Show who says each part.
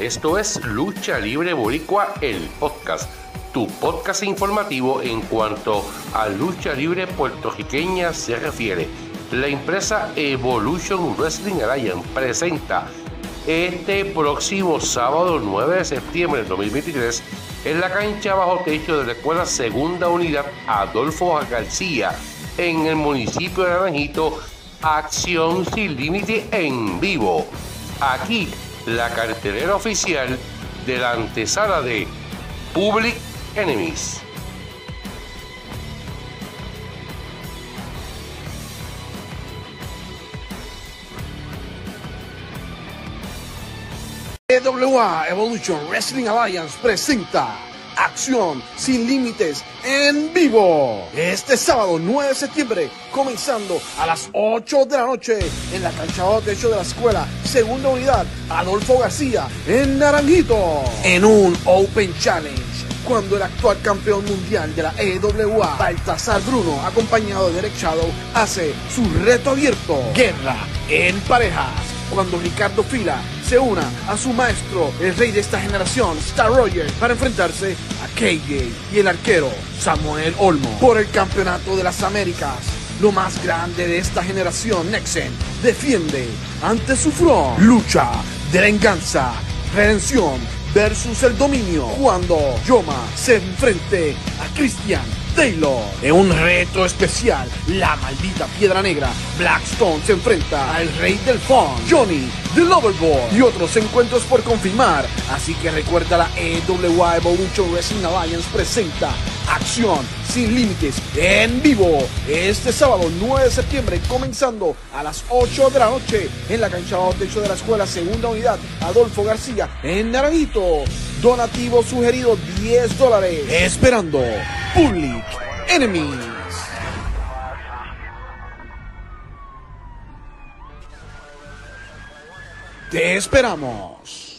Speaker 1: Esto es Lucha Libre Boricua, el podcast, tu podcast informativo en cuanto a lucha libre puertorriqueña se refiere. La empresa Evolution Wrestling Alliance presenta este próximo sábado 9 de septiembre de 2023 en la cancha bajo techo de la Escuela Segunda Unidad Adolfo García en el municipio de Naranjito Acción sin límite en vivo. Aquí la cartelera oficial de la antesala de Public Enemies.
Speaker 2: EWA Evolution Wrestling Alliance presenta Acción sin límites en vivo. Este sábado 9 de septiembre, comenzando a las 8 de la noche en la cancha de techo de la escuela, segunda unidad, Adolfo García, en Naranjito, en un Open Challenge. Cuando el actual campeón mundial de la EWA, Baltasar Bruno, acompañado de Derek Shadow, hace su reto abierto, Guerra en Parejas cuando Ricardo Fila se una a su maestro, el rey de esta generación, Star Roger, para enfrentarse a KJ y el arquero Samuel Olmo por el campeonato de las Américas. Lo más grande de esta generación, Nexen, defiende ante su front, lucha de venganza, redención versus el dominio cuando Yoma se enfrente a Christian Taylor. En un reto especial, la maldita piedra negra, Blackstone se enfrenta al rey del fun, Johnny, The Loverboy y otros encuentros por confirmar. Así que recuerda la EWA Evolution Wrestling Alliance presenta Acción sin límites en vivo este sábado 9 de septiembre comenzando a las 8 de la noche en la cancha bajo techo de la escuela segunda unidad Adolfo García en Naranjito. Donativo sugerido 10 dólares. Esperando Public Enemies. Te esperamos.